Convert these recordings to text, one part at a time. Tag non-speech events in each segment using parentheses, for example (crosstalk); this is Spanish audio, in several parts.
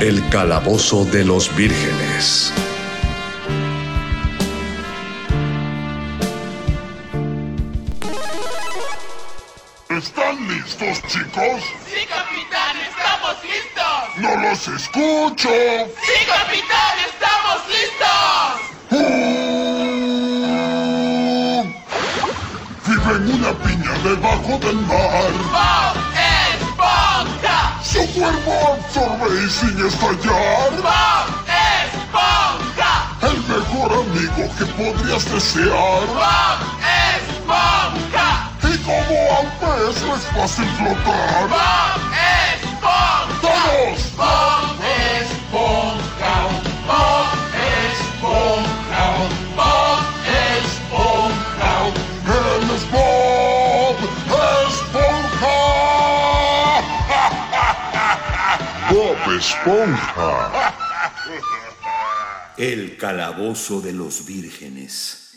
El calabozo de los vírgenes. ¿Están listos, chicos? Sí, capitán, estamos listos. ¡No los escucho! Sí, capitán, estamos listos. Vive en una piña debajo del mar. ¡Bob Y sin estallar. ¡Bob Esponja! El mejor amigo que podrías desear. ¡Bob Esponja! Y como al pez no es fácil flotar. ¡Bob Esponja! (laughs) El calabozo de los vírgenes.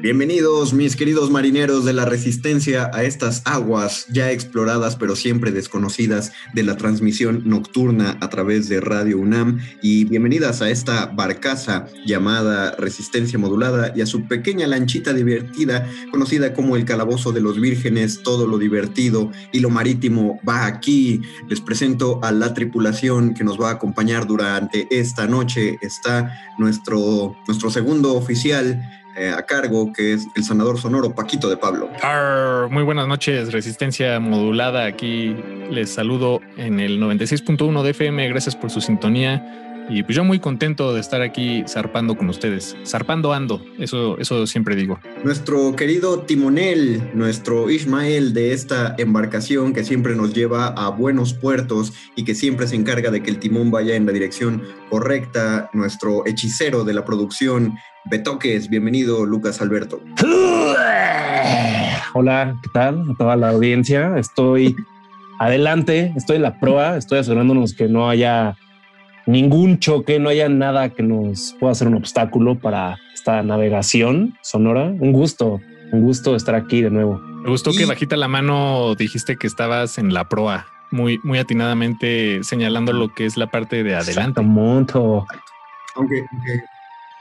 Bienvenidos, mis queridos marineros de la resistencia, a estas aguas ya exploradas pero siempre desconocidas de la transmisión nocturna a través de Radio UNAM y bienvenidas a esta barcaza llamada Resistencia Modulada y a su pequeña lanchita divertida conocida como el Calabozo de los Vírgenes, todo lo divertido y lo marítimo va aquí. Les presento a la tripulación que nos va a acompañar durante esta noche. Está nuestro, nuestro segundo oficial eh, a cargo, que es el sanador sonoro Paquito de Pablo. Muy buenas noches, Resistencia Modulada. Aquí les saludo en el 96.1 de FM. Gracias por su sintonía. Y pues yo muy contento de estar aquí zarpando con ustedes. Zarpando ando, eso, eso siempre digo. Nuestro querido timonel, nuestro Ismael de esta embarcación que siempre nos lleva a buenos puertos y que siempre se encarga de que el timón vaya en la dirección correcta. Nuestro hechicero de la producción, Betoques. Bienvenido, Lucas Alberto. (laughs) Hola, ¿qué tal? A toda la audiencia. Estoy adelante, estoy en la proa, estoy asegurándonos que no haya ningún choque, no haya nada que nos pueda ser un obstáculo para esta navegación sonora. Un gusto, un gusto estar aquí de nuevo. Me gustó que bajita la mano dijiste que estabas en la proa, muy, muy atinadamente señalando lo que es la parte de adelante. Monto. Aunque, aunque,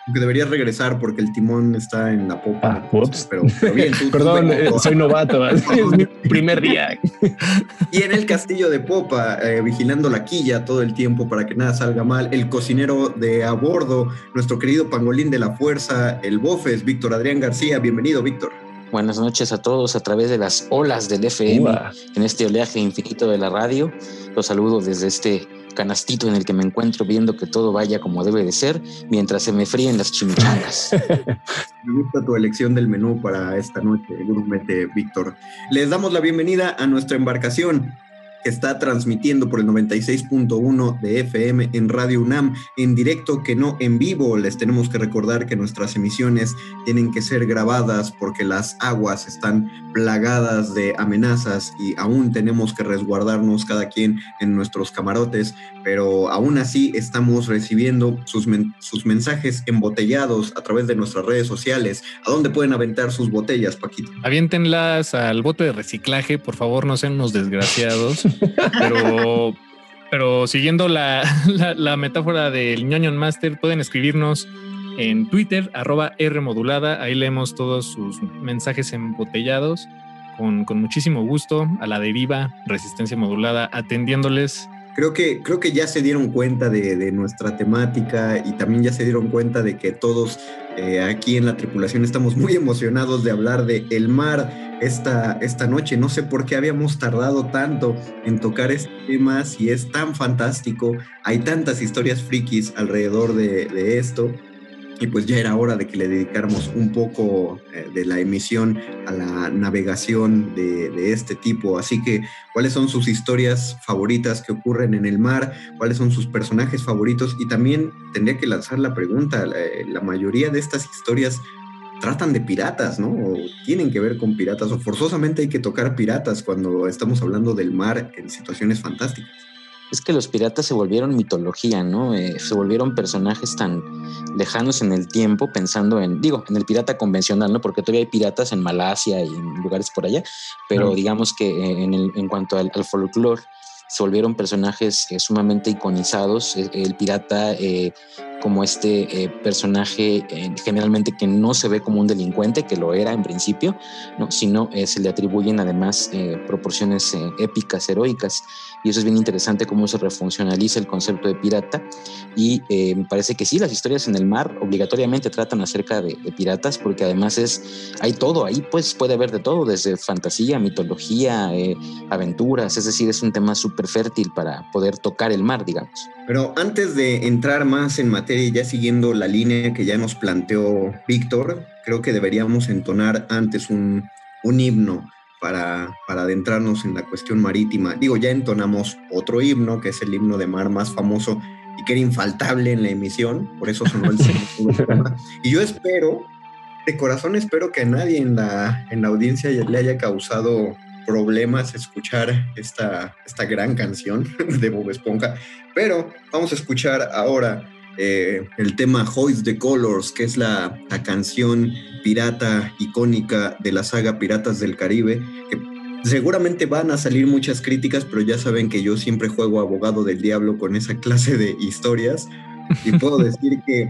aunque deberías regresar porque el timón está en la popa. Ah, ups. Pero, pero bien, tú- (laughs) Perdón, eh, soy novato. (laughs) es mi primer día. (laughs) Y en el castillo de popa, eh, vigilando la quilla todo el tiempo para que nada salga mal, el cocinero de a bordo, nuestro querido pangolín de la fuerza, el bofes, Víctor Adrián García. Bienvenido, Víctor. Buenas noches a todos a través de las olas del FM, en este oleaje infinito de la radio. Los saludo desde este canastito en el que me encuentro viendo que todo vaya como debe de ser mientras se me fríen las chimichangas. (laughs) Me gusta tu elección del menú para esta noche, grumete, Víctor. Les damos la bienvenida a nuestra embarcación, está transmitiendo por el 96.1 de FM en Radio UNAM, en directo que no en vivo. Les tenemos que recordar que nuestras emisiones tienen que ser grabadas porque las aguas están plagadas de amenazas y aún tenemos que resguardarnos cada quien en nuestros camarotes, pero aún así estamos recibiendo sus, sus mensajes embotellados a través de nuestras redes sociales. ¿A dónde pueden aventar sus botellas, Paquito? Aviéntenlas al bote de reciclaje, por favor, no sean unos desgraciados. (laughs) pero, pero siguiendo (laughs) la, la, metáfora del ñoño Master, pueden escribirnos en Twitter, arroba R modulada. Ahí leemos todos sus mensajes embotellados con, con muchísimo gusto. A la deriva, resistencia modulada, atendiéndoles creo que, creo que ya se dieron cuenta de, nuestra temática y también ya se dieron cuenta de que todos eh, aquí en la tripulación estamos muy emocionados de hablar de el mar esta, esta noche. No sé por qué habíamos tardado tanto en tocar este tema, si es tan fantástico, hay tantas historias frikis alrededor de, de esto y pues ya era hora de que le dedicáramos un poco eh, de la emisión a la navegación de, este tipo. Así que, ¿cuáles son sus historias favoritas que ocurren en el mar? ¿Cuáles son sus personajes favoritos? Y también tendría que lanzar la pregunta, la, eh, la mayoría de estas historias tratan de piratas, ¿no? O tienen que ver con piratas, o forzosamente hay que tocar piratas cuando estamos hablando del mar en situaciones fantásticas es que los piratas se volvieron mitología, ¿no? Eh, se volvieron personajes tan lejanos en el tiempo, pensando en, digo, en el pirata convencional, ¿no? Porque todavía hay piratas en Malasia y en lugares por allá, pero digamos que eh, en, en cuanto al, al folclore, se volvieron personajes eh, sumamente iconizados. El pirata como este eh, personaje eh, generalmente que no se ve como un delincuente, que lo era en principio, ¿no? sino eh, se le atribuyen además proporciones épicas, heroicas. Y eso es bien interesante cómo se refuncionaliza el concepto de pirata. Y me parece que sí, las historias en el mar obligatoriamente tratan acerca de, de, piratas, porque además es, hay todo, ahí pues puede haber de todo, desde fantasía, mitología, aventuras, es decir, es un tema súper fértil para poder tocar el mar, digamos. Pero antes de entrar más en materia, ya siguiendo la línea que ya nos planteó Víctor, creo que deberíamos entonar antes un, himno para, para, adentrarnos en la cuestión marítima. Digo, ya entonamos otro himno, que es el himno de mar más famoso y que era infaltable en la emisión, por eso sonó el segundo (laughs) Y yo espero, de corazón espero que a nadie en la, en la audiencia le haya causado problemas escuchar esta, esta gran canción (laughs) de Bob Esponja, pero vamos a escuchar ahora eh, el tema Hoist the Colors, que es la, la, canción pirata icónica de la saga Piratas del Caribe, que seguramente van a salir muchas críticas, pero ya saben que yo siempre juego abogado del diablo con esa clase de historias, y puedo (laughs) decir que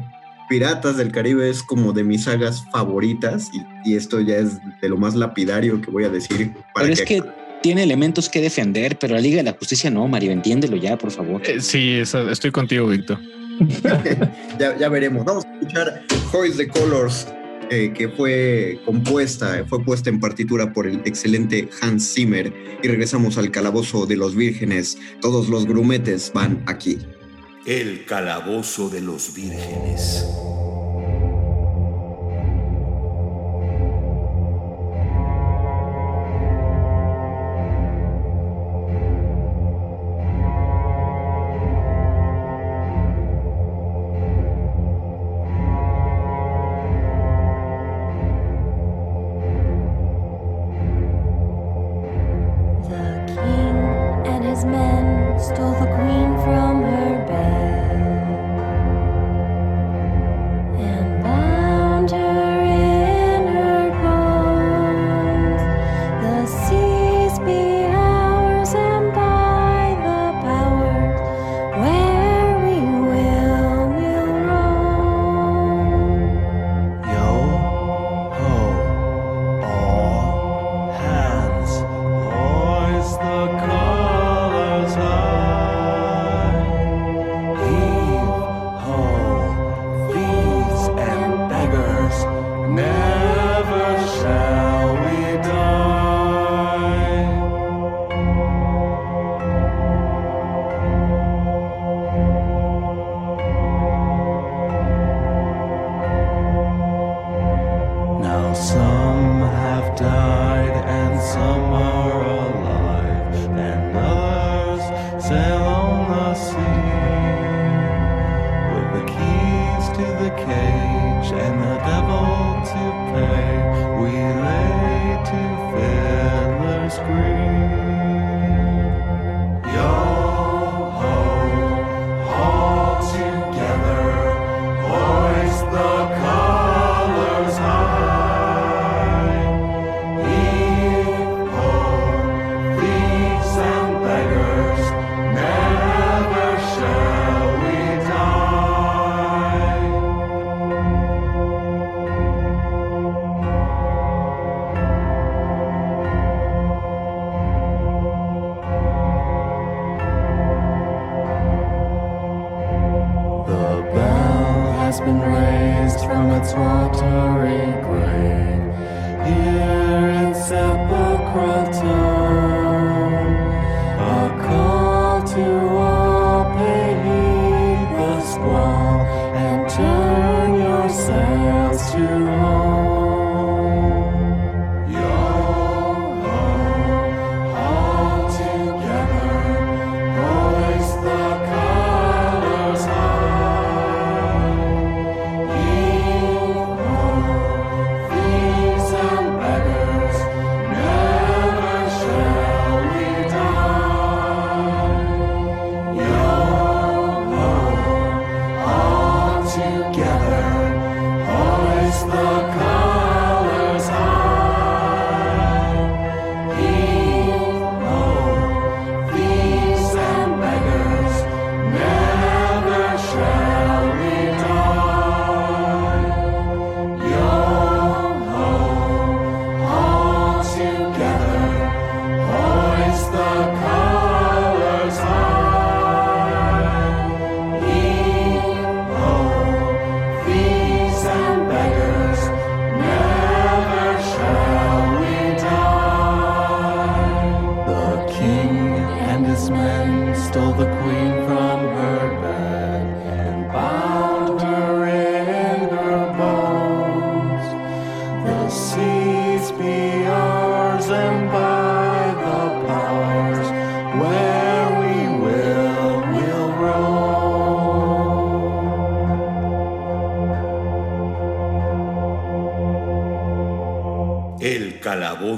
Piratas del Caribe es como de mis sagas favoritas y, esto ya es de lo más lapidario que voy a decir. Para pero es que, tiene elementos que defender, pero la Liga de la Justicia no, Mario, entiéndelo ya, por favor. Eh, sí, estoy contigo, Víctor. (laughs) ya, veremos. Vamos a escuchar Hoist the Colors, eh, que fue compuesta, fue puesta en partitura por el excelente Hans Zimmer. Y regresamos al calabozo de los vírgenes. Todos los grumetes van aquí. El calabozo de los vírgenes.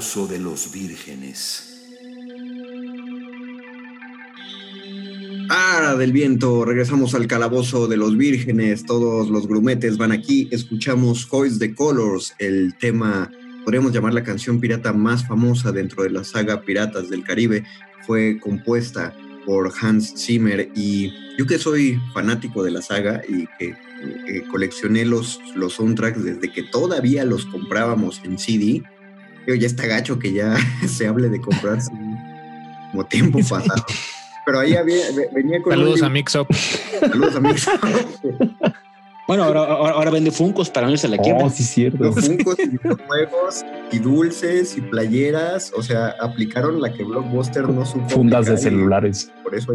De los vírgenes. Ah, del viento, regresamos al calabozo de los vírgenes, todos los grumetes van aquí, escuchamos Hoist the Colors, el tema, podríamos llamar la canción pirata más famosa dentro de la saga Piratas del Caribe, fue compuesta por Hans Zimmer y yo que soy fanático de la saga y que eh, coleccioné los, los soundtracks desde que todavía los comprábamos en CD, yo ya está gacho que ya (laughs) se hable de comprar como tiempo pasado. Pero ahí había, venía con Saludos a Mixup. Saludos a Mixup. Bueno, ahora, ahora, ahora vende Funcos para no irse a la quiebra. Oh, sí, cierto. Los Funcos y juegos y dulces y playeras, o sea, aplicaron la que Blockbuster no supo. Fundas de celulares. Por eso.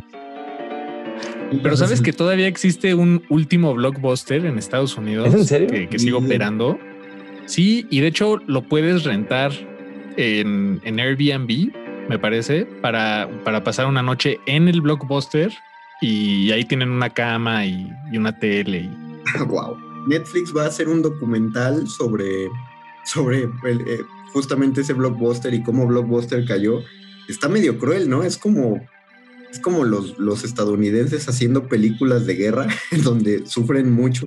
Pero sabes que todavía existe un último blockbuster en Estados Unidos ¿Es en serio? que, que sigue operando. Sí, y de hecho lo puedes rentar en, en Airbnb, me parece, para, para pasar una noche en el blockbuster y ahí tienen una cama y, y una tele. Y, (laughs) wow. Netflix va a hacer un documental sobre, sobre el, eh, justamente ese blockbuster y cómo blockbuster cayó. Está medio cruel, ¿no? Es como, es como los, los estadounidenses haciendo películas de guerra (laughs) en donde sufren mucho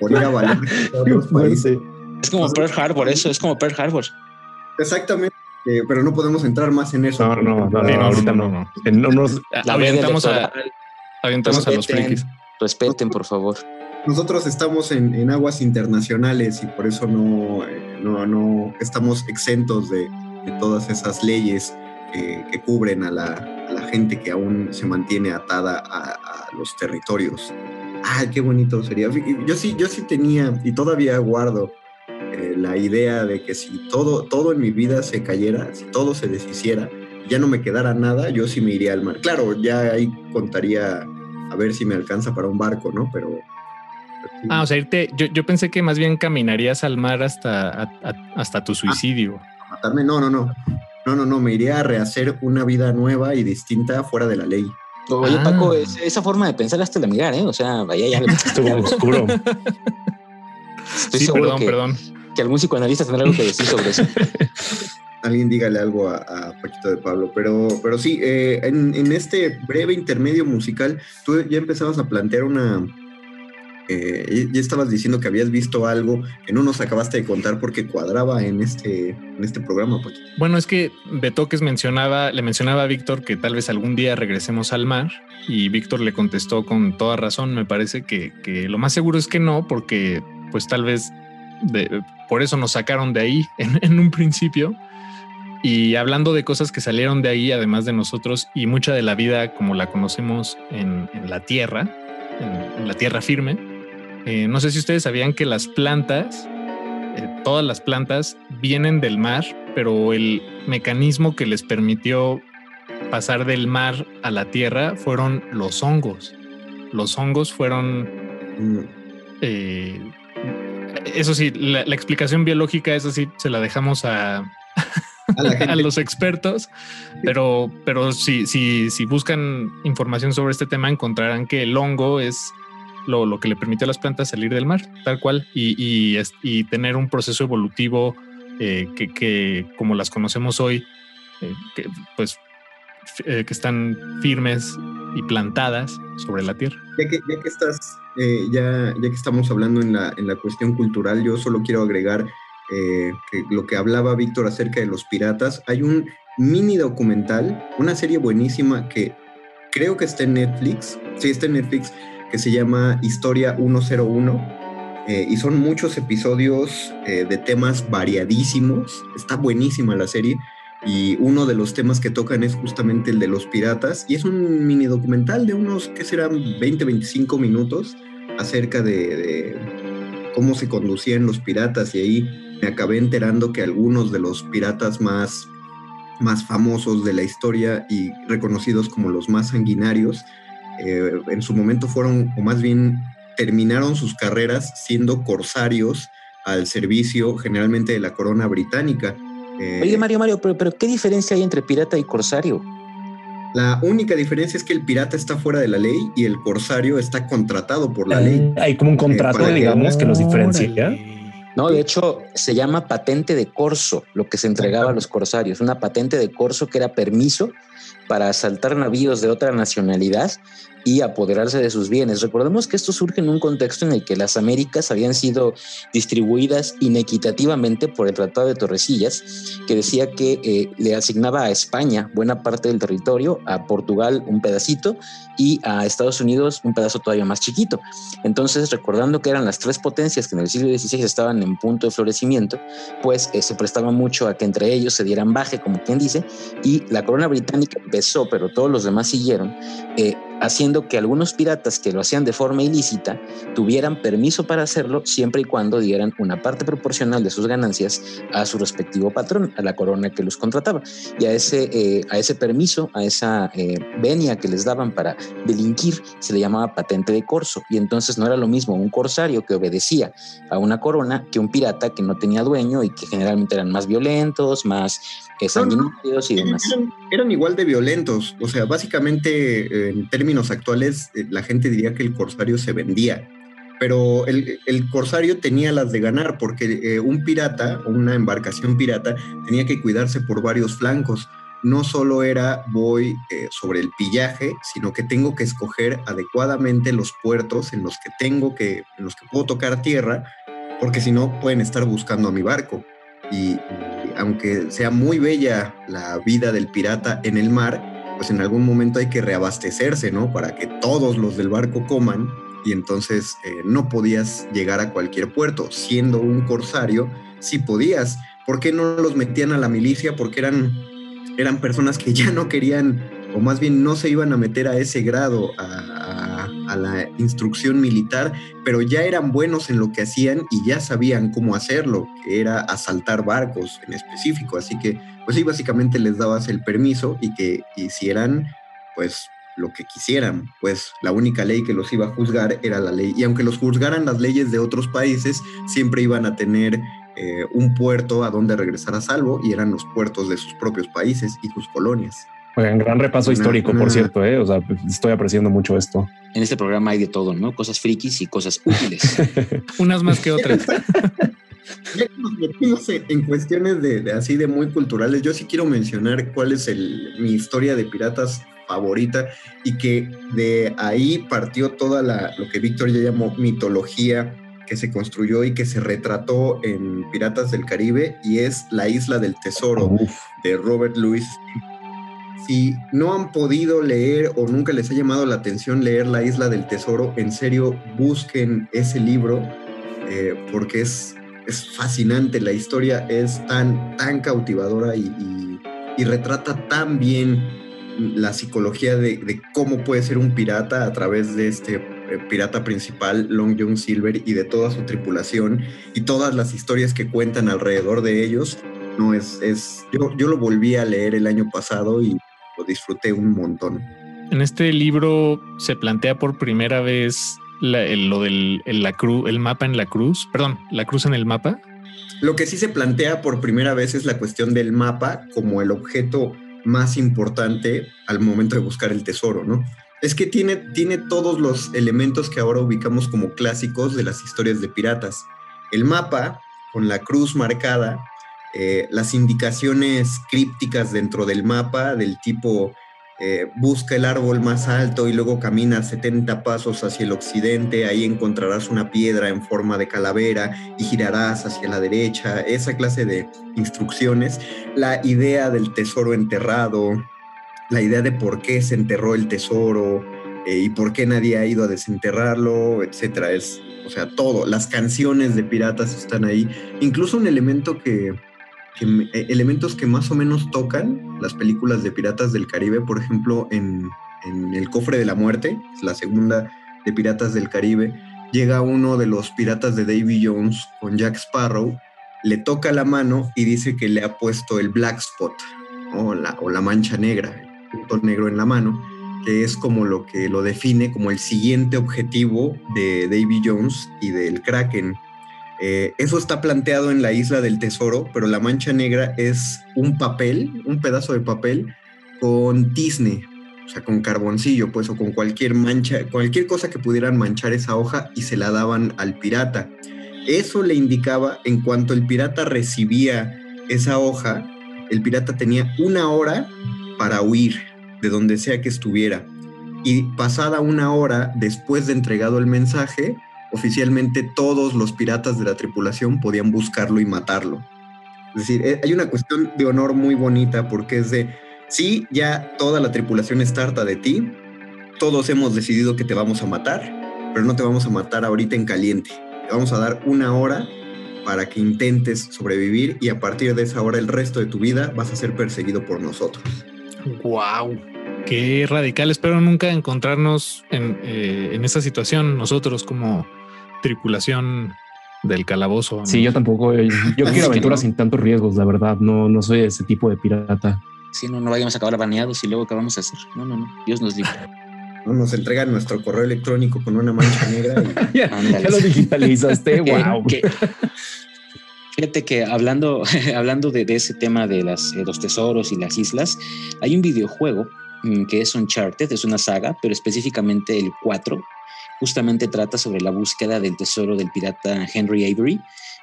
por ir a valer a otros países. Es como Pearl Harbor, eso, es como Pearl Harbor. Exactamente. eh, pero no podemos entrar más en eso. No, no, no, no, ahorita no. no. No nos- La Aventamos a, electoral. aventamos a los frikis. respeten, por favor. Nosotros estamos en, en aguas internacionales y por eso no, eh, no, no estamos exentos de, de todas esas leyes que, que cubren a la, a la gente que aún se mantiene atada a, a los territorios. Ah, qué bonito sería. Yo sí, yo sí tenía y todavía guardo eh, la idea de que si todo, todo en mi vida se cayera, si todo se deshiciera, ya no me quedara nada, yo sí me iría al mar. Claro, ya ahí contaría a ver si me alcanza para un barco, ¿no? Pero... Ah, o sea, irte, yo, yo pensé que más bien caminarías al mar hasta, a- a- hasta tu suicidio. matarme. No, no, no. No, no, no. Me iría a rehacer una vida nueva y distinta fuera de la ley. Oye, Ah. Paco, es- esa forma de pensar hasta la mirar, ¿eh? O sea, vaya ya. (laughs) estuvo oscuro. (laughs) Estoy sí, seguro perdón, que, perdón. que algún psicoanalista tendrá algo que decir sobre eso. (laughs) Alguien dígale algo a, a Paquito de Pablo. Pero, pero sí, eh, en, en este breve intermedio musical, tú ya empezabas a plantear una. Eh, ya estabas diciendo que habías visto algo que no nos acabaste de contar porque cuadraba en este, en este programa, Paquito. Bueno, es que Betoques mencionaba, le mencionaba a Víctor que tal vez algún día regresemos al mar y Víctor le contestó con toda razón. Me parece que, que lo más seguro es que no, porque pues tal vez de- por eso nos sacaron de ahí (laughs) en, en un principio. Y hablando de cosas que salieron de ahí, además de nosotros, y mucha de la vida como la conocemos en, en la tierra, en, en la tierra firme, eh, no sé si ustedes sabían que las plantas eh, todas las plantas vienen del mar, pero el mecanismo que les permitió pasar del mar a la tierra fueron los hongos. Los hongos fueron, Mm, eh, eso sí, la, la explicación biológica, eso sí, se la dejamos a, A la (laughs) a gente. los expertos, pero, pero si, si, si buscan información sobre este tema, encontrarán que el hongo es lo, lo que le permitió a las plantas salir del mar, tal cual, y, y, tener un proceso evolutivo eh, que, que, como las conocemos hoy, eh, que, pues eh, que están firmes y plantadas sobre la tierra. Ya que, ya que estás, ya, ya que estamos hablando en la, en la cuestión cultural, yo solo quiero agregar que lo que hablaba Víctor acerca de los piratas. Hay un mini documental, una serie buenísima que creo que está en Netflix, sí está en Netflix, que se llama Historia 101. eh, y son muchos episodios eh, de temas variadísimos. Está buenísima la serie. Y uno de los temas que tocan es justamente el de los piratas. Y es un mini documental de unos, ¿qué serán? 20, 25 minutos acerca de, de cómo se conducían los piratas. Y ahí me acabé enterando que algunos de los piratas más, más famosos de la historia y reconocidos como los más sanguinarios, eh, en su momento fueron, o más bien terminaron sus carreras siendo corsarios al servicio generalmente de la corona británica. Eh, Oye, Mario, Mario, pero, pero ¿qué diferencia hay entre pirata y corsario? La única diferencia es que el pirata está fuera de la ley y el corsario está contratado por la ley. Hay como un contrato, para que- digamos, que los diferencia. No, de hecho, se llama patente de corso, lo que se entregaba a los corsarios. Una patente de corso que era permiso para asaltar navíos de otra nacionalidad y apoderarse de sus bienes. Recordemos que esto surge en un contexto en el que las Américas habían sido distribuidas inequitativamente por el Tratado de Torrecillas, que decía que eh, le asignaba a España buena parte del territorio, a Portugal un pedacito y a Estados Unidos un pedazo todavía más chiquito. Entonces, recordando que eran las tres potencias que en el siglo XVI estaban en punto de florecimiento, pues eh, se prestaba mucho a que entre ellos se dieran baje, como quien dice, y la corona británica empezó, pero todos los demás siguieron, eh, haciendo que algunos piratas que lo hacían de forma ilícita tuvieran permiso para hacerlo siempre y cuando dieran una parte proporcional de sus ganancias a su respectivo patrón, a la corona que los contrataba. Y a ese, eh, a ese permiso, a esa eh, venia que les daban para delinquir, se le llamaba patente de corso. Y entonces no era lo mismo un corsario que obedecía a una corona que un pirata que no tenía dueño y que generalmente eran más violentos, más sanguinarios y demás. Eran, igual de violentos. O sea, básicamente en términos actuales eh, la gente diría que el corsario se vendía. Pero el, corsario tenía las de ganar porque eh, un pirata o una embarcación pirata tenía que cuidarse por varios flancos. No solo era voy eh, sobre el pillaje, sino que tengo que escoger adecuadamente los puertos en los que tengo que, en los que puedo tocar tierra, porque si no pueden estar buscando a mi barco y, aunque sea muy bella la vida del pirata en el mar, pues en algún momento hay que reabastecerse, ¿no? Para que todos los del barco coman y entonces eh, no podías llegar a cualquier puerto. Siendo un corsario, sí podías. ¿Por qué no los metían a la milicia? Porque eran, eran personas que ya no querían, o más bien no se iban a meter a ese grado, a a la instrucción militar, pero ya eran buenos en lo que hacían y ya sabían cómo hacerlo, que era asaltar barcos en específico. Así que, pues sí, básicamente les dabas el permiso y que hicieran, pues, lo que quisieran, pues la única ley que los iba a juzgar era la ley. Y aunque los juzgaran las leyes de otros países, siempre iban a tener eh, un puerto a donde regresar a salvo y eran los puertos de sus propios países y sus colonias. Oigan, gran repaso histórico, por cierto, ¿eh? O sea, estoy apreciando mucho esto. En este programa hay de todo, ¿no? Cosas frikis y cosas útiles. (laughs) Unas más que otras. (laughs) ya nos metimos en cuestiones de, así de muy culturales, yo sí quiero mencionar cuál es el, mi historia de piratas favorita y que de ahí partió toda la, lo que Víctor ya llamó mitología que se construyó y que se retrató en Piratas del Caribe y es La Isla del Tesoro de Robert Louis si no han podido leer o nunca les ha llamado la atención leer La Isla del Tesoro, en serio busquen ese libro eh, porque es, es fascinante. La historia es tan, tan cautivadora y, retrata tan bien la psicología de, cómo puede ser un pirata a través de este eh, pirata principal, Long John Silver, y de toda su tripulación y todas las historias que cuentan alrededor de ellos. No es, es yo, yo lo volví a leer el año pasado y lo disfruté un montón. En este libro se plantea por primera vez lo del la cruz, el mapa en la cruz, perdón, la cruz en el mapa. Lo que sí se plantea por primera vez es la cuestión del mapa como el objeto más importante al momento de buscar el tesoro, ¿no? Es que tiene, tiene todos los elementos que ahora ubicamos como clásicos de las historias de piratas. El mapa, con la cruz marcada, eh, las indicaciones crípticas dentro del mapa del tipo eh, busca el árbol más alto y luego camina 70 pasos hacia el occidente, ahí encontrarás una piedra en forma de calavera y girarás hacia la derecha, esa clase de instrucciones, la idea del tesoro enterrado, la idea de por qué se enterró el tesoro eh, y por qué nadie ha ido a desenterrarlo, etcétera, es, o sea, todo, las canciones de piratas están ahí, incluso un elemento que eh, elementos que más o menos tocan las películas de Piratas del Caribe, por ejemplo, en, El Cofre de la Muerte, la segunda de Piratas del Caribe, llega uno de los piratas de Davy Jones con Jack Sparrow, le toca la mano y dice que le ha puesto el black spot o la, o la mancha negra, el punto negro en la mano, que es como lo que lo define como el siguiente objetivo de Davy Jones y del Kraken eh, eso está planteado en la isla del tesoro, pero la mancha negra es un papel, un pedazo de papel con tizne, o sea, con carboncillo, pues, o con cualquier mancha, cualquier cosa que pudieran manchar esa hoja y se la daban al pirata. eso le indicaba en cuanto el pirata recibía esa hoja, el pirata tenía una hora para huir de donde sea que estuviera. Y pasada una hora después de entregado el mensaje, oficialmente todos los piratas de la tripulación podían buscarlo y matarlo. Es decir, eh, hay una cuestión de honor muy bonita porque es de, sí, ya toda la tripulación está harta de ti, todos hemos decidido que te vamos a matar, pero no te vamos a matar ahorita en caliente. Te vamos a dar una hora para que intentes sobrevivir y a partir de esa hora el resto de tu vida vas a ser perseguido por nosotros. Wow, qué radical. Espero nunca encontrarnos en, eh, en esa situación nosotros como tripulación del calabozo. Sí, yo tampoco. Yo, (laughs) yo quiero aventuras sin tantos riesgos, la verdad. No, no soy ese tipo de pirata. Sí, no, no vayamos a acabar baneados y luego qué vamos a hacer. No, no, no. Dios nos libre. No, (laughs) nos entregan nuestro correo electrónico con una mancha negra. Y... (laughs) ya, ya, lo digitalizaste. wow. Fíjate que hablando, hablando de, de, ese tema de las, eh, los tesoros y las islas, hay un videojuego mm, que es Uncharted, es una saga, pero específicamente el 4, justamente trata sobre la búsqueda del tesoro del pirata Henry Avery.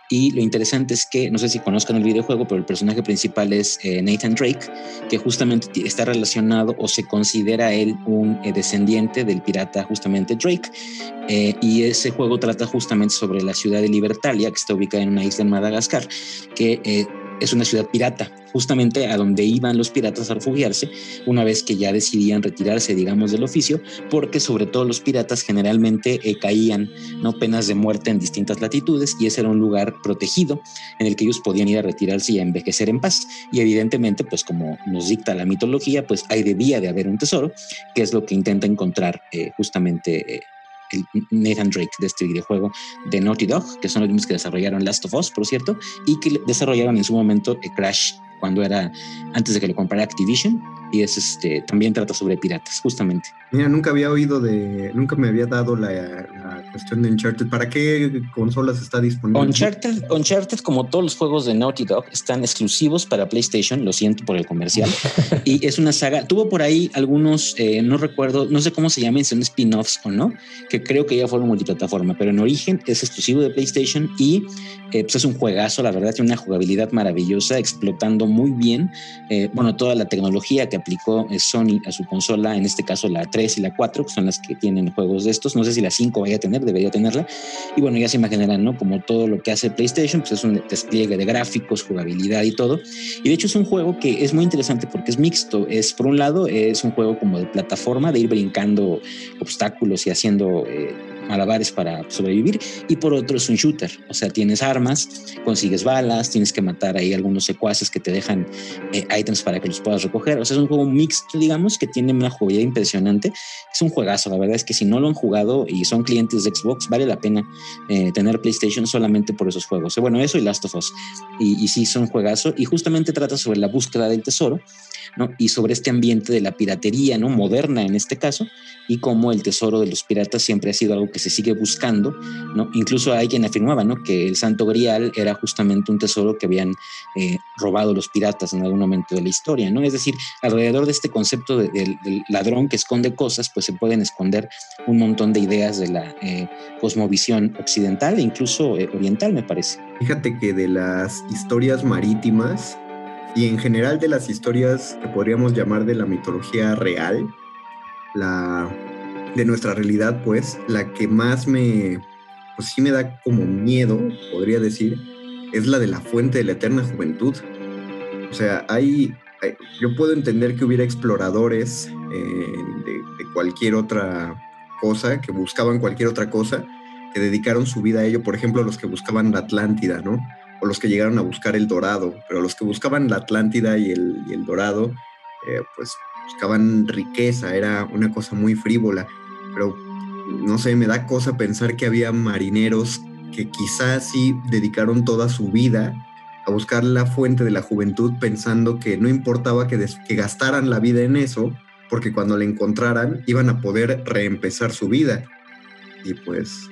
Y lo interesante es que, no sé si conozcan el videojuego, pero el personaje principal es eh, Nathan Drake, que justamente está relacionado o se considera él un eh, descendiente del pirata justamente Drake. Eh, y ese juego trata justamente sobre la ciudad de Libertalia, que está ubicada en una isla en Madagascar, que es una ciudad pirata, justamente a donde iban los piratas a refugiarse una vez que ya decidían retirarse, digamos, del oficio, porque sobre todo los piratas generalmente eh, caían no penas de muerte en distintas latitudes y ese era un lugar protegido en el que ellos podían ir a retirarse y a envejecer en paz. Y evidentemente, pues como nos dicta la mitología, pues ahí debía de haber un tesoro, que es lo que intenta encontrar eh, justamente. Eh, Nathan Drake de este videojuego de Naughty Dog, que son los mismos que desarrollaron Last of Us, por cierto, y que desarrollaron en su momento Crash cuando era antes de que lo comprara Activision y es este también trata sobre piratas justamente. Mira nunca había oído de nunca me había dado la, la cuestión de Uncharted. Para qué consolas está disponible Uncharted Uncharted como todos los juegos de Naughty Dog están exclusivos para PlayStation lo siento por el comercial. (laughs) Y es una saga tuvo por ahí algunos eh, no recuerdo no sé cómo se llaman son spin-offs o no que creo que ya fueron multiplataforma pero en origen es exclusivo de PlayStation y eh, pues es un juegazo la verdad tiene una jugabilidad maravillosa explotando muy bien. Eh, bueno toda la tecnología que aplicó eh, Sony a su consola, en este caso la 3 y la 4, que son las que tienen juegos de estos. No sé si la 5 vaya a tener, debería tenerla. Y bueno, ya se imaginarán, ¿no? Como todo lo que hace PlayStation, pues es un despliegue de gráficos, jugabilidad y todo. Y de hecho es un juego que es muy interesante porque es mixto. Es, por un lado, es un juego como de plataforma, de ir brincando obstáculos y haciendo... Eh, malabares para sobrevivir. Y por otro es un shooter, o sea, tienes armas, consigues balas, tienes que matar ahí algunos secuaces que te dejan eh, items para que los puedas recoger, o sea, es un juego mixto, digamos, que tiene una jugabilidad impresionante, es un juegazo, la verdad es que si no lo han jugado y son clientes de Xbox, vale la pena eh, tener PlayStation solamente por esos juegos, bueno, eso y Last of Us, y, y sí, son juegazo, y justamente trata sobre la búsqueda del tesoro, ¿no? Y sobre este ambiente de la piratería, ¿no? Moderna en este caso, y cómo el tesoro de los piratas siempre ha sido algo que se sigue buscando, ¿no? Incluso hay quien afirmaba, ¿no? Que el Santo Grial era justamente un tesoro que habían eh, robado los piratas en algún momento de la historia, ¿no? Es decir, alrededor de este concepto del de, de ladrón que esconde cosas, pues se pueden esconder un montón de ideas de la eh, cosmovisión occidental e incluso eh, oriental, me parece. Fíjate que de las historias marítimas y en general de las historias que podríamos llamar de la mitología real, la de nuestra realidad, pues, la que más me, pues sí me da como miedo, podría decir, es la de la fuente de la eterna juventud. O sea, hay, yo puedo entender que hubiera exploradores eh, de, cualquier otra cosa, que buscaban cualquier otra cosa, que dedicaron su vida a ello, por ejemplo, los que buscaban la Atlántida, ¿no? O los que llegaron a buscar el Dorado, pero los que buscaban la Atlántida y el, el Dorado, eh, pues buscaban riqueza, era una cosa muy frívola, pero no sé, me da cosa pensar que había marineros que quizás sí dedicaron toda su vida a buscar la fuente de la juventud pensando que no importaba que, gastaran la vida en eso, porque cuando la encontraran iban a poder reempezar su vida. Y pues,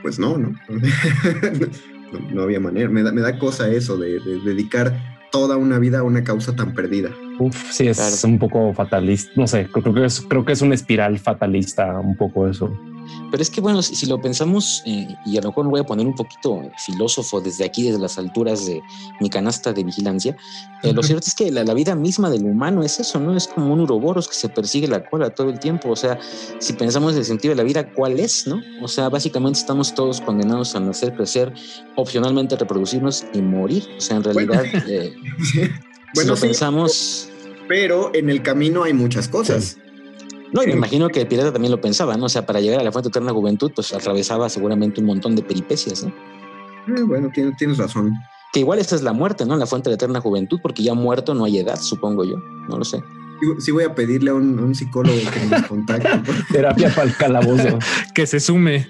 pues no, ¿no? (laughs) no, no, había manera. Me da, me da cosa eso de, dedicar toda una vida a una causa tan perdida. Uf, sí, es claro. un poco fatalista. No sé, creo que, es, creo que es una espiral fatalista, un poco eso. Pero es que, bueno, si, si lo pensamos, eh, y a lo mejor me voy a poner un poquito filósofo desde aquí, desde las alturas de mi canasta de vigilancia, eh, lo cierto es que la, la, vida misma del humano es eso, ¿no? Es como un uroboros que se persigue la cola todo el tiempo. O sea, si pensamos en el sentido de la vida, ¿cuál es, no? O sea, básicamente estamos todos condenados a nacer, crecer, opcionalmente reproducirnos y morir. O sea, en realidad, bueno, eh, (laughs) bueno si lo sí, pensamos. Pero en el camino hay muchas cosas. No, y me imagino que el pirata también lo pensaba, ¿no? O sea, para llegar a la fuente eterna juventud, pues atravesaba seguramente un montón de peripecias, ¿no? Eh, bueno, tienes, tienes razón. Que igual esta es la muerte, ¿no? La fuente de la eterna juventud, porque ya muerto no hay edad, supongo yo. No lo sé. Sí, voy a pedirle a un, a un psicólogo que nos contacte. Terapia para el calabozo. (laughs) que se sume.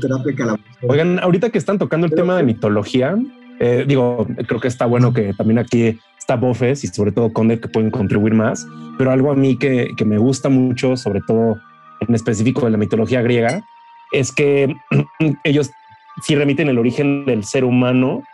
Terapia calabozo. Oigan, ahorita que están tocando el Pero, tema de mitología, eh, digo, creo que está bueno que también aquí está Bofes y sobre todo Conde que pueden contribuir más, pero algo a mí que, que, me gusta mucho, sobre todo en específico de la mitología griega, es que (clears throat) ellos sí remiten el origen del ser humano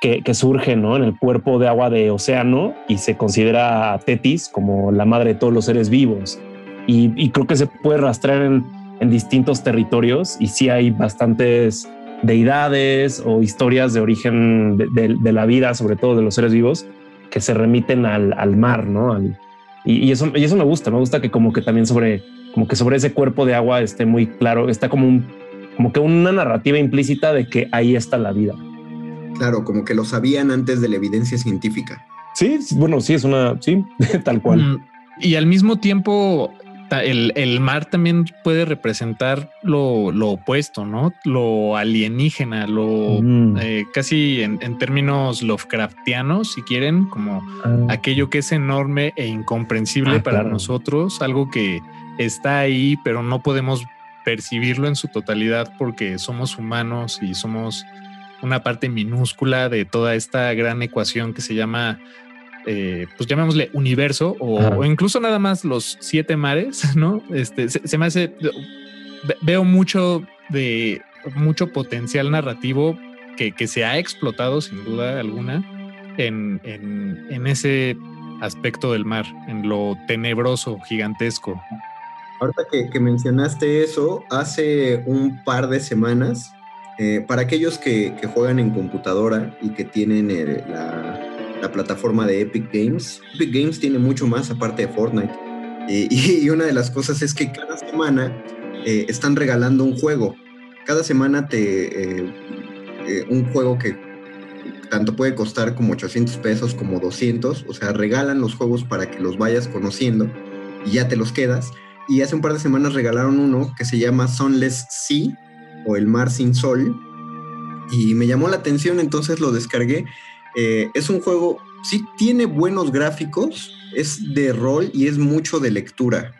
que, que, surge ¿no? en el cuerpo de agua de océano y se considera a Tetis como la madre de todos los seres vivos. Y, y creo que se puede rastrear en, en distintos territorios y sí hay bastantes deidades o historias de origen de, de, de, la vida, sobre todo de los seres vivos, que se remiten al, al mar, ¿no? Al, y, y, eso, y eso me gusta, me gusta que como que también sobre, como que sobre ese cuerpo de agua esté muy claro, está como un, como que una narrativa implícita de que ahí está la vida. Claro, como que lo sabían antes de la evidencia científica. Sí, bueno, sí, es una, sí, (laughs) tal cual. Mm, y al mismo tiempo, el, el, mar también puede representar lo, lo, opuesto, ¿no? Lo alienígena, lo mm. eh, casi en, en, términos Lovecraftianos, si quieren, como ah. aquello que es enorme e incomprensible ah, para claro. nosotros, algo que está ahí, pero no podemos percibirlo en su totalidad porque somos humanos y somos una parte minúscula de toda esta gran ecuación que se llama eh, pues llamémosle universo o, o, incluso nada más los siete mares, (laughs) ¿no? Este se, se, me hace veo mucho de mucho potencial narrativo que, que se ha explotado sin duda alguna en, en, en, ese aspecto del mar, en lo tenebroso, gigantesco. Ahorita que, que mencionaste eso, hace un par de semanas, eh, para aquellos que, que, juegan en computadora y que tienen la, la plataforma de Epic Games. Epic Games tiene mucho más aparte de Fortnite. Eh, y, una de las cosas es que cada semana eh, están regalando un juego. Cada semana te... Eh, un juego que tanto puede costar como 800 pesos como 200. O sea, regalan los juegos para que los vayas conociendo y ya te los quedas. Y hace un par de semanas regalaron uno que se llama Sunless Sea o El Mar Sin Sol. Y me llamó la atención, entonces lo descargué eh, es un juego, sí tiene buenos gráficos, es de rol y es mucho de lectura.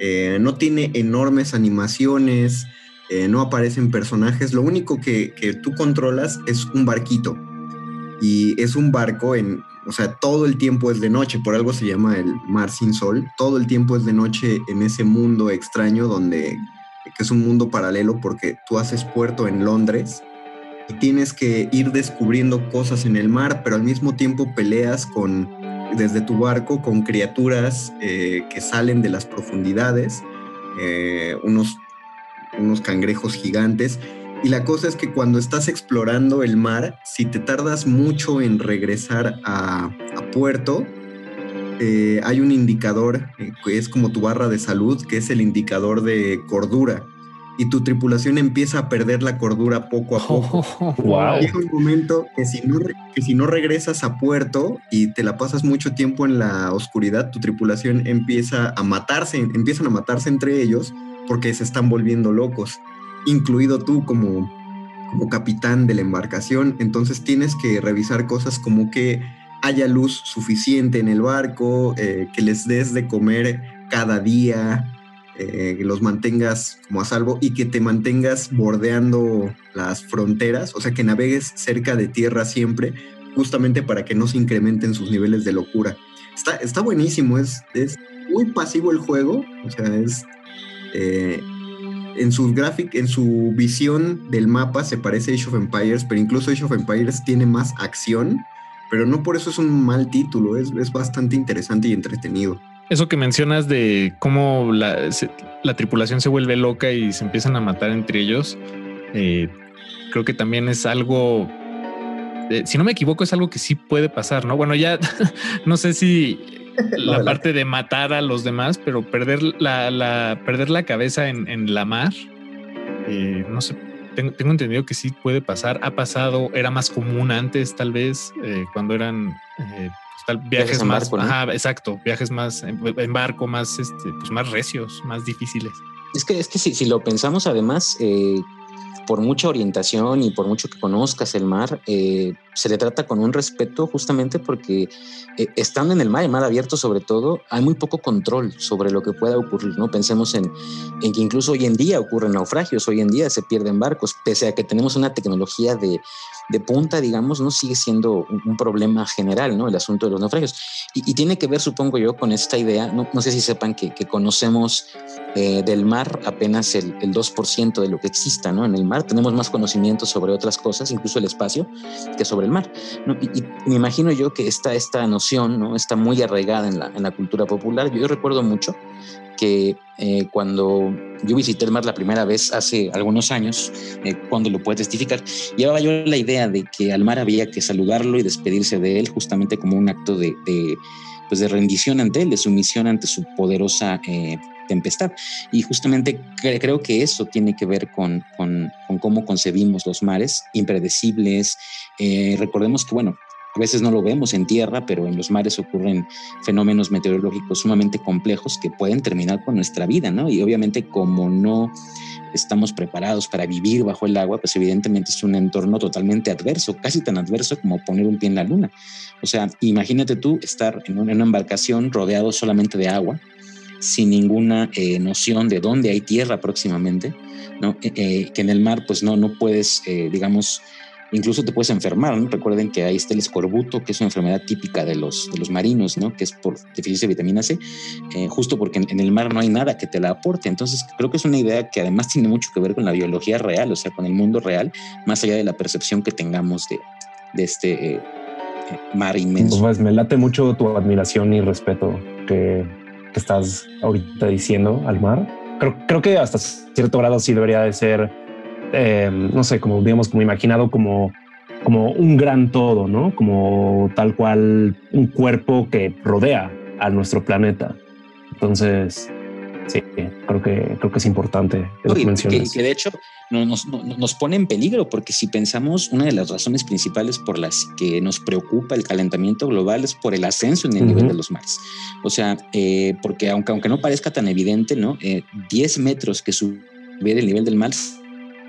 Eh, no tiene enormes animaciones, eh, no aparecen personajes, lo único que, que, tú controlas es un barquito. Y es un barco en, o sea, todo el tiempo es de noche, por algo se llama el mar sin sol, todo el tiempo es de noche en ese mundo extraño donde, que es un mundo paralelo porque tú haces puerto en Londres tienes que ir descubriendo cosas en el mar, pero al mismo tiempo peleas con, desde tu barco con criaturas eh, que salen de las profundidades, eh, unos, unos cangrejos gigantes. Y la cosa es que cuando estás explorando el mar, si te tardas mucho en regresar a, a puerto, eh, hay un indicador eh, que es como tu barra de salud, que es el indicador de cordura y tu tripulación empieza a perder la cordura poco a poco. Oh, (laughs) wow. Llega un momento que si, no, que si no regresas a puerto y te la pasas mucho tiempo en la oscuridad, tu tripulación empieza a matarse, empiezan a matarse entre ellos porque se están volviendo locos, incluido tú como, como capitán de la embarcación. Entonces tienes que revisar cosas como que haya luz suficiente en el barco, eh, que les des de comer cada día, eh, que los mantengas como a salvo y que te mantengas bordeando las fronteras, o sea, que navegues cerca de tierra siempre, justamente para que no se incrementen sus niveles de locura. Está, está buenísimo, es, es muy pasivo el juego, o sea, es... Eh, en su gráfico, en su visión del mapa se parece a Age of Empires, pero incluso Age of Empires tiene más acción, pero no por eso es un mal título, es, es bastante interesante y entretenido. Eso que mencionas de cómo la, la, tripulación se vuelve loca y se empiezan a matar entre ellos, eh, creo que también es algo, eh, si no me equivoco, es algo que sí puede pasar, ¿no? Bueno, ya (laughs) no sé si la parte de matar a los demás, pero perder la, la perder la cabeza en, en la mar, eh, no sé, tengo, tengo, entendido que sí puede pasar, ha pasado, era más común antes tal vez, eh, cuando eran eh, viajes, viajes más, barco, ¿no? ajá, exacto, viajes más en, en, barco, más, este, pues más recios, más difíciles. Es que, es que si, si lo pensamos además, eh, por mucha orientación y por mucho que conozcas el mar, eh, se le trata con un respeto justamente porque eh, estando en el mar, el mar abierto sobre todo, hay muy poco control sobre lo que pueda ocurrir, ¿no? Pensemos en, en que incluso hoy en día ocurren naufragios, hoy en día se pierden barcos, pese a que tenemos una tecnología de, de punta, digamos, no sigue siendo un, un, problema general, ¿no? El asunto de los naufragios. Y, y tiene que ver, supongo yo, con esta idea, no, no sé si sepan que, que conocemos eh, del mar apenas el, el 2% de lo que exista, ¿no? En el mar tenemos más conocimiento sobre otras cosas, incluso el espacio, que sobre el mar. Y, me imagino yo que esta, esta noción ¿no? está muy arraigada en la, en la cultura popular. Yo, recuerdo mucho que eh, cuando yo visité el mar la primera vez hace algunos años, eh, cuando lo puedo testificar, llevaba yo la idea de que al mar había que saludarlo y despedirse de él justamente como un acto de, de pues de rendición ante él, de sumisión ante su poderosa eh, tempestad. Y justamente cre creo que eso tiene que ver con, con, con cómo concebimos los mares, impredecibles. Eh, recordemos que, bueno, a veces no lo vemos en tierra, pero en los mares ocurren fenómenos meteorológicos sumamente complejos que pueden terminar con nuestra vida, ¿no? Y obviamente como no estamos preparados para vivir bajo el agua, pues evidentemente es un entorno totalmente adverso, casi tan adverso como poner un pie en la luna. O sea, imagínate tú estar en una embarcación rodeado solamente de agua, sin ninguna eh, noción de dónde hay tierra próximamente, ¿no? Eh, eh, que en el mar pues no, no puedes, eh, digamos, incluso te puedes enfermar, ¿no? Recuerden que ahí está el escorbuto, que es una enfermedad típica de los, de los marinos, ¿no? Que es por deficiencia de vitamina C, eh, justo porque en, en, el mar no hay nada que te la aporte. Entonces, creo que es una idea que además tiene mucho que ver con la biología real, o sea, con el mundo real, más allá de la percepción que tengamos de, de este eh, mar inmenso. Pues me late mucho tu admiración y respeto que, que estás ahorita diciendo al mar. Creo, creo que hasta cierto grado sí debería de ser eh, no sé, como digamos, como imaginado como, como un gran todo, ¿no? Como tal cual un cuerpo que rodea a nuestro planeta. Entonces, sí, creo que, creo que es importante eso que mencionas. Que, que de hecho nos, nos, nos, pone en peligro, porque si pensamos, una de las razones principales por las que nos preocupa el calentamiento global es por el ascenso en el uh -huh. nivel de los mares. O sea, eh, porque aunque, aunque no parezca tan evidente, ¿no? Eh, 10 metros que sube el nivel del mar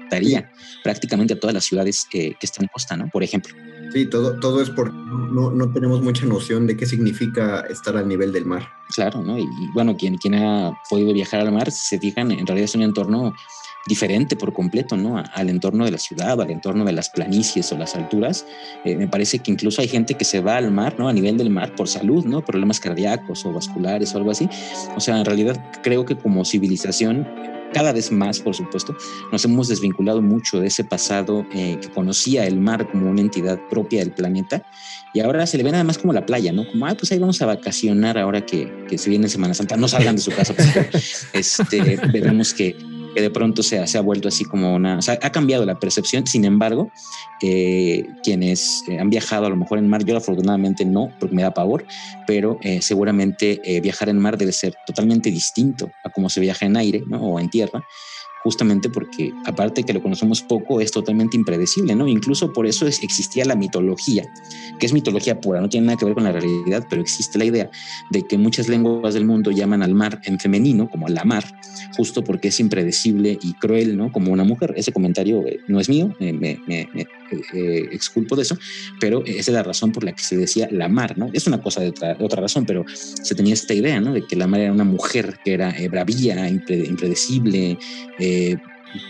afectaría prácticamente a todas las ciudades eh, que están en costa, ¿no? Por ejemplo. Sí, todo, todo es porque no, no, tenemos mucha noción de qué significa estar al nivel del mar. Claro, ¿no? Y, y bueno, quien, quien ha podido viajar al mar, se fijan, en realidad es un entorno diferente por completo, ¿no? Al entorno de la ciudad, al entorno de las planicies o las alturas. Eh, me parece que incluso hay gente que se va al mar, ¿no? A nivel del mar por salud, ¿no? Problemas cardíacos o vasculares o algo así. O sea, en realidad creo que como civilización cada vez más, por supuesto, nos hemos desvinculado mucho de ese pasado eh, que conocía el mar como una entidad propia del planeta y ahora se le ve nada más como la playa, ¿no? Como, ah, pues ahí vamos a vacacionar ahora que, que se viene Semana Santa. No salgan de su casa, pues, (laughs) este, veremos que que de pronto se se ha, vuelto así como una, ha cambiado la percepción, sin embargo, eh, quienes eh, han viajado a lo mejor en mar, yo afortunadamente no, porque me da pavor, pero eh, seguramente viajar en mar debe ser totalmente distinto a como se viaja en aire ¿no? o en tierra, justamente porque aparte que lo conocemos poco, es totalmente impredecible, ¿no? Incluso por eso es, existía la mitología, que es mitología pura, no tiene nada que ver con la realidad, pero existe la idea de que muchas lenguas del mundo llaman al mar en femenino, como la mar, justo porque es impredecible y cruel, ¿no? Como una mujer. Ese comentario eh, no es mío, eh, me, me, me eh, exculpo de eso, pero esa es la razón por la que se decía la mar, ¿no? Es una cosa de otra, razón, pero se tenía esta idea, ¿no? De que la mar era una mujer que era bravía, impre, impredecible, eh,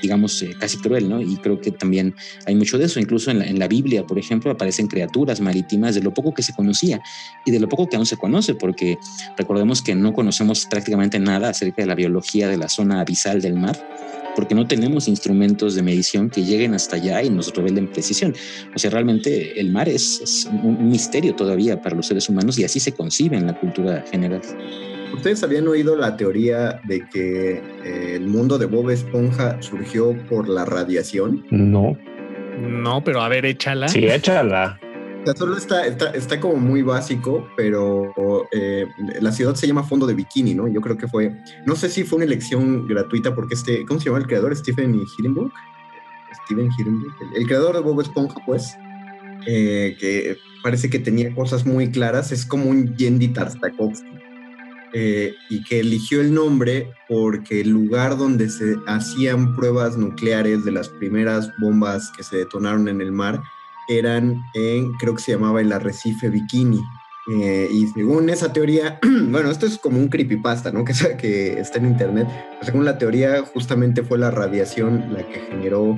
digamos, eh, casi cruel, ¿no? Y creo que también hay mucho de eso. Incluso en la, en la, Biblia, por ejemplo, aparecen criaturas marítimas de lo poco que se conocía y de lo poco que aún se conoce, porque recordemos que no conocemos prácticamente nada acerca de la biología de la zona abisal del mar porque no tenemos instrumentos de medición que lleguen hasta allá y nos revelen precisión. O sea, realmente el mar es, es un, misterio todavía para los seres humanos y así se concibe en la cultura general. ¿Ustedes habían oído la teoría de que eh, el mundo de Bob Esponja surgió por la radiación? No. No, pero a ver, échala. Sí, échala. Sea, solo está, está, está como muy básico, pero eh, la ciudad se llama Fondo de Bikini, ¿no? Yo creo que fue, no sé si fue una elección gratuita porque este, ¿cómo se llama el creador? Stephen Hillenburg. Steven Hillenburg, el, el creador de Bob Esponja, pues, eh, que parece que tenía cosas muy claras, es como un Yendi Tartakovsky. Eh, y que eligió el nombre porque el lugar donde se hacían pruebas nucleares de las primeras bombas que se detonaron en el mar eran en, creo que se llamaba el arrecife Bikini. Eh, y según esa teoría, (clears throat) bueno, esto es como un creepypasta, ¿no? (laughs) Que, que está en internet. Según la teoría, justamente fue la radiación la que generó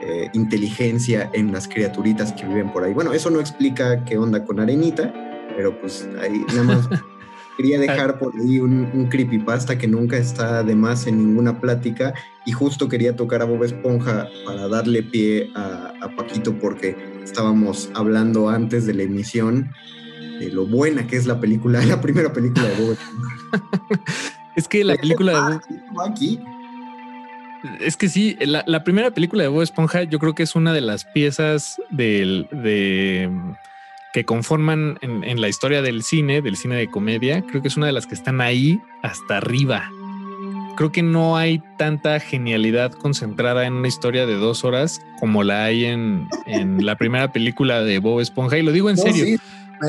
eh, inteligencia en las criaturitas que viven por ahí. Bueno, eso no explica qué onda con Arenita, pero pues ahí nada más (laughs) quería dejar por ahí un, un, creepypasta que nunca está de más en ninguna plática y justo quería tocar a Bob Esponja para darle pie a, a Paquito porque estábamos hablando antes de la emisión de lo buena que es la película, (laughs) la primera película de Bob Esponja. es que la película de Bob... Aquí, es que sí, la, la, primera película de Bob Esponja yo creo que es una de las piezas del, de, que conforman en, en, la historia del cine, del cine de comedia. Creo que es una de las que están ahí hasta arriba. Creo que no hay tanta genialidad concentrada en una historia de dos horas como la hay en, en la primera película de Bob Esponja. Y lo digo en no, serio. Sí.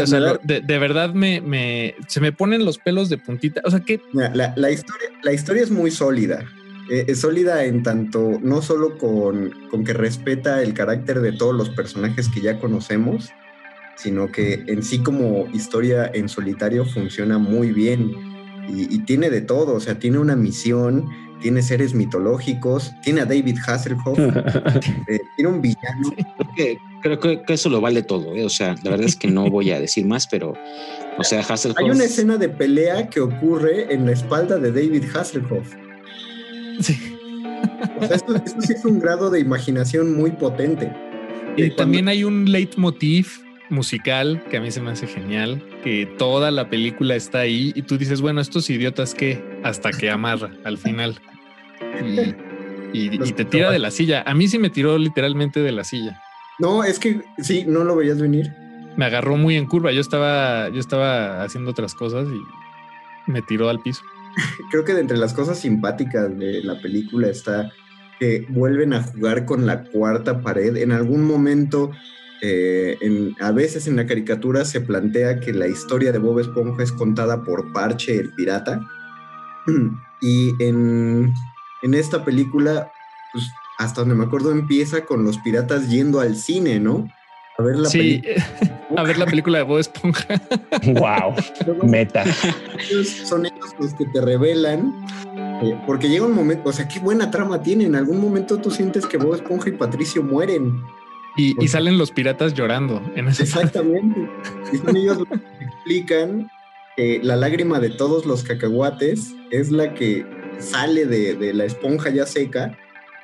O sea, de, de, verdad me, me, se me ponen los pelos de puntita. O sea que la, la, historia, la historia es muy sólida eh, es sólida en tanto, no solo con, con, que respeta el carácter de todos los personajes que ya conocemos, sino que en sí como historia en solitario funciona muy bien y, y tiene de todo, o sea, tiene una misión, tiene seres mitológicos, tiene a David Hasselhoff, (laughs) eh, tiene un villano. Creo que, creo que, que eso lo vale todo, ¿eh? o sea, la verdad es que no voy a decir más, pero, o sea, Hasselhoff... Hay una escena de pelea que ocurre en la espalda de David Hasselhoff. Sí. O sea, esto, esto, sí es un grado de imaginación muy potente. Y eh, también hay un leitmotiv musical que a mí se me hace genial, que toda la película está ahí y tú dices, bueno, estos idiotas que hasta que amarra al final. Y, y, y, te tira de la silla. A mí sí me tiró literalmente de la silla. No, es que sí, no lo veías venir. Me agarró muy en curva. Yo estaba, yo estaba haciendo otras cosas y me tiró al piso (laughs) creo que de entre las cosas simpáticas de la película está que vuelven a jugar con la cuarta pared. En algún momento, eh, en, a veces en la caricatura se plantea que la historia de Bob Esponja es contada por Parche el pirata. (clears throat) Y en, en esta película, pues hasta donde me acuerdo, empieza con los piratas yendo al cine, ¿no? A ver la sí, (laughs) a ver la película de Bob Esponja. (laughs) wow, meta. Son ellos los que te revelan, eh, porque llega un momento, o sea, qué buena trama tiene. En algún momento tú sientes que Bob Esponja y Patricio mueren. Y, y salen los piratas llorando en ese Exactamente. y son ellos los que explican que la lágrima de todos los cacahuates es la que sale de, de la esponja ya seca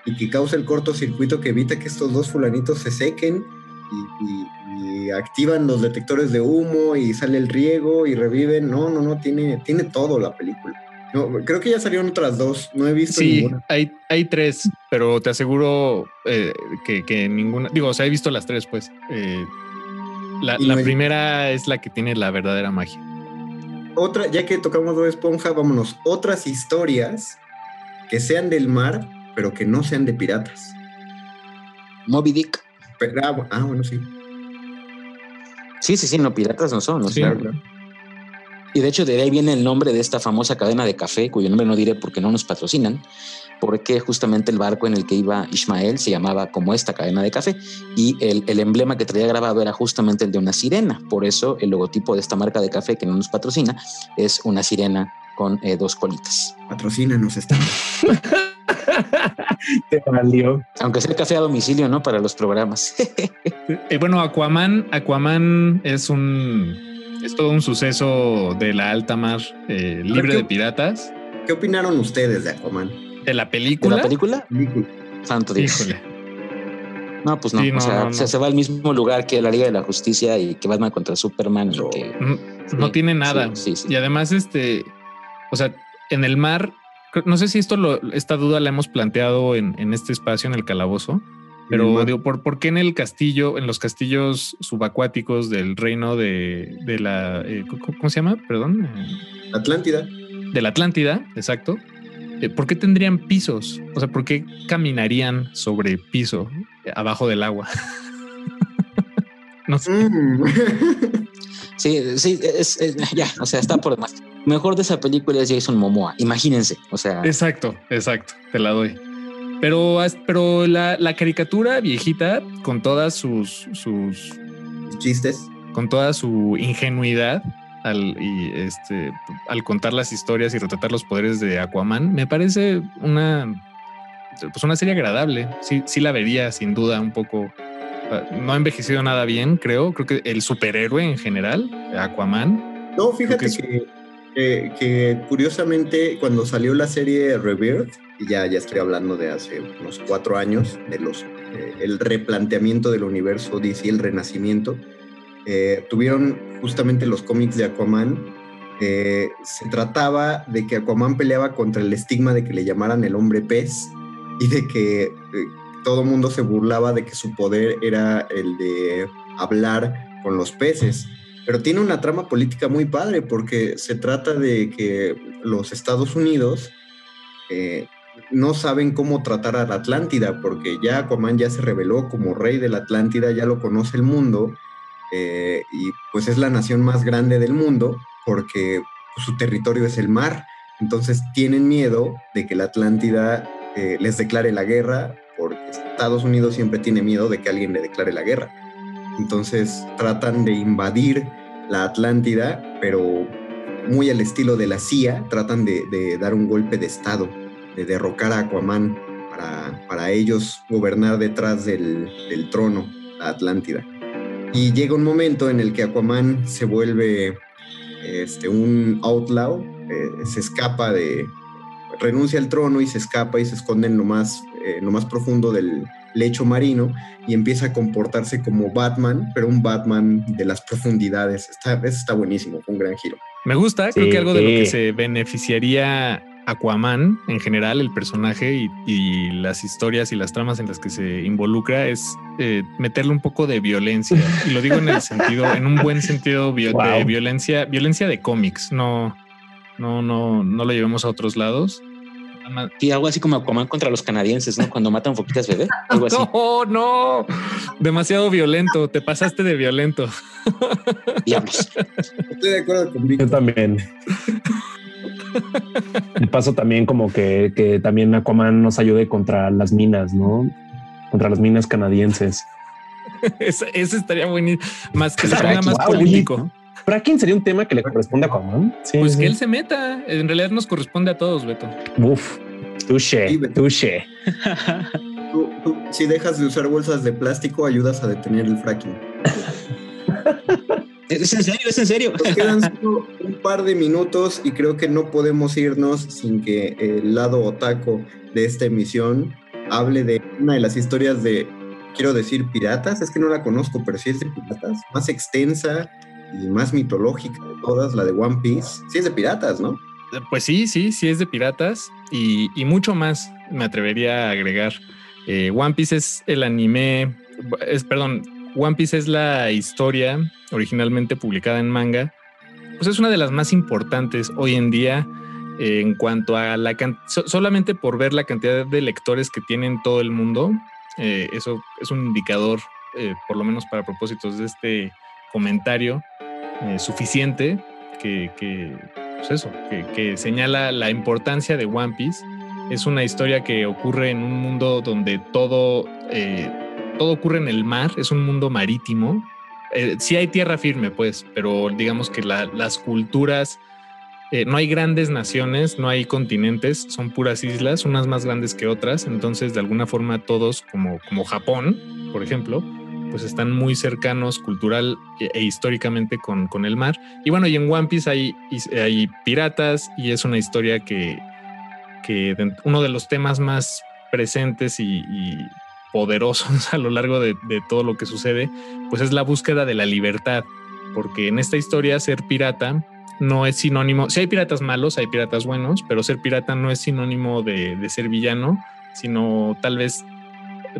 y que causa el cortocircuito que evita que estos dos fulanitos se sequen y, y, y, activan los detectores de humo y sale el riego y reviven. No, no, no, tiene, tiene todo la película. No, creo que ya salieron otras dos, no he visto sí, ninguna. Hay, hay tres, pero te aseguro eh, que, que, ninguna, digo, o sea, he visto las tres, pues. Eh, la, la no primera es la que tiene la verdadera magia. Otra, ya que tocamos Bob Esponja, vámonos. Otras historias que sean del mar, pero que no sean de piratas. Moby Dick. Pero, ah, ah, bueno, sí. Sí, sí, sí, no, piratas no son, no sí, claro. Y de hecho, de ahí viene el nombre de esta famosa cadena de café, cuyo nombre no diré porque no nos patrocinan, porque justamente el barco en el que iba Ismael se llamaba como esta cadena de café y el, el, emblema que traía grabado era justamente el de una sirena. Por eso el logotipo de esta marca de café que no nos patrocina es una sirena con eh, dos colitas. Patrocínanos esta. (laughs) Te valió. Aunque sea café a domicilio, ¿no? Para los programas. (laughs) eh, bueno, Aquaman, Aquaman es un es todo un suceso de la alta mar eh, libre de piratas. ¿Qué opinaron ustedes de Aquaman? ¿De la película? ¿De la película? película. Santo Dios. Híjole. No, pues no. Sí, no, o sea, no, no. Se, se, va al mismo lugar que la Liga de la Justicia y que Batman contra Superman. Que, no, no tiene nada. Sí, sí, y además, este, o sea, en el mar, no sé si esto lo, esta duda la hemos planteado en, en este espacio, en el calabozo, pero digo, ¿por, ¿por, qué en el castillo, en los castillos subacuáticos del reino de, de la, eh, ¿cómo se llama? Perdón. Atlántida. De la Atlántida, exacto. Eh, ¿Por qué tendrían pisos? O sea, ¿por qué caminarían sobre piso abajo del agua? (laughs) no sé. Mm. (laughs) Sí, sí, es, ya, o sea, está por demás. Mejor de esa película es Jason Momoa, imagínense, o sea. Exacto, exacto, te la doy. Pero, pero la, la caricatura viejita, con todas sus, sus chistes, con toda su ingenuidad, al, y este, al contar las historias y retratar los poderes de Aquaman, me parece una, pues una serie agradable. Sí, sí la vería sin duda un poco no ha envejecido nada bien, creo. Creo que el superhéroe en general, Aquaman. No, fíjate que, que, curiosamente cuando salió la serie Rebirth, ya, ya estoy hablando de hace unos cuatro años, de los eh, el replanteamiento del universo DC, el renacimiento, eh, tuvieron justamente los cómics de Aquaman. Eh, se trataba de que Aquaman peleaba contra el estigma de que le llamaran el hombre pez y de que todo el mundo se burlaba de que su poder era el de hablar con los peces. Pero tiene una trama política muy padre porque se trata de que los Estados Unidos eh, no saben cómo tratar a la Atlántida porque ya Aquaman ya se reveló como rey de la Atlántida, ya lo conoce el mundo eh, y pues es la nación más grande del mundo porque su territorio es el mar. Entonces tienen miedo de que la Atlántida eh, les declare la guerra porque Estados Unidos siempre tiene miedo de que alguien le declare la guerra. Entonces tratan de invadir la Atlántida, pero muy al estilo de la CIA, tratan de, dar un golpe de Estado, de derrocar a Aquaman para, para ellos gobernar detrás del, trono, la Atlántida. Y llega un momento en el que Aquaman se vuelve este, un outlaw, eh, se escapa de, renuncia al trono y se escapa y se esconde en lo más, eh, lo más profundo del lecho marino y empieza a comportarse como Batman, pero un Batman de las profundidades. Está, eso está buenísimo, un gran giro. Me gusta, creo que algo de lo que se beneficiaría Aquaman en general, el personaje y, las historias y las tramas en las que se involucra es eh, meterle un poco de violencia. Y lo digo en el sentido, en un buen sentido de violencia, violencia de cómics, no, no, no, no lo llevemos a otros lados. Y algo así como Aquaman contra los canadienses, ¿no? Cuando matan foquitas bebé. Algo así. (laughs) No, no. Demasiado violento. Te pasaste de violento. Diablos. Estoy de acuerdo conmigo. Yo también. El paso también como que, que también Aquaman nos ayude contra las minas, ¿no? Contra las minas canadienses. (laughs) Ese, estaría buenísimo. Más que se ponga más político. ¿Fracking sería un tema que le corresponde a Aquaman? pues que él se meta. En realidad nos corresponde a todos, Beto. Uf, touche, touche. (laughs) si dejas de usar bolsas de plástico, ayudas a detener el fracking. (laughs) Es en serio, es en serio. Nos quedan (laughs) solo un par de minutos y creo que no podemos irnos sin que el lado otaco de esta emisión hable de una de las historias de, quiero decir, piratas. Es que no la conozco, pero sí es de piratas. Más extensa, y más mitológica de todas, la de One Piece. Sí es de piratas, ¿no? Pues sí, sí, sí es de piratas y, mucho más me atrevería a agregar. Eh, One Piece es el anime, es, perdón, One Piece es la historia originalmente publicada en manga, pues es una de las más importantes hoy en día eh, en cuanto a la solamente por ver la cantidad de lectores que tiene todo el mundo, eh, eso es un indicador, por lo menos para propósitos de este comentario, eh, suficiente que, pues eso, que, señala la importancia de One Piece. Es una historia que ocurre en un mundo donde todo, eh, todo ocurre en el mar, es un mundo marítimo. Eh, sí hay tierra firme, pues, pero digamos que las culturas, no hay grandes naciones, no hay continentes, son puras islas, unas más grandes que otras. Entonces, de alguna forma, todos, como, Japón, por ejemplo, pues están muy cercanos cultural e, e históricamente con, el mar. Y bueno, y en One Piece hay, hay piratas y es una historia que, que uno de los temas más presentes y, poderosos (laughs) a lo largo de, todo lo que sucede, pues es la búsqueda de la libertad, porque en esta historia ser pirata no es sinónimo. Si hay piratas malos, hay piratas buenos, pero ser pirata no es sinónimo de, de ser villano, sino tal vez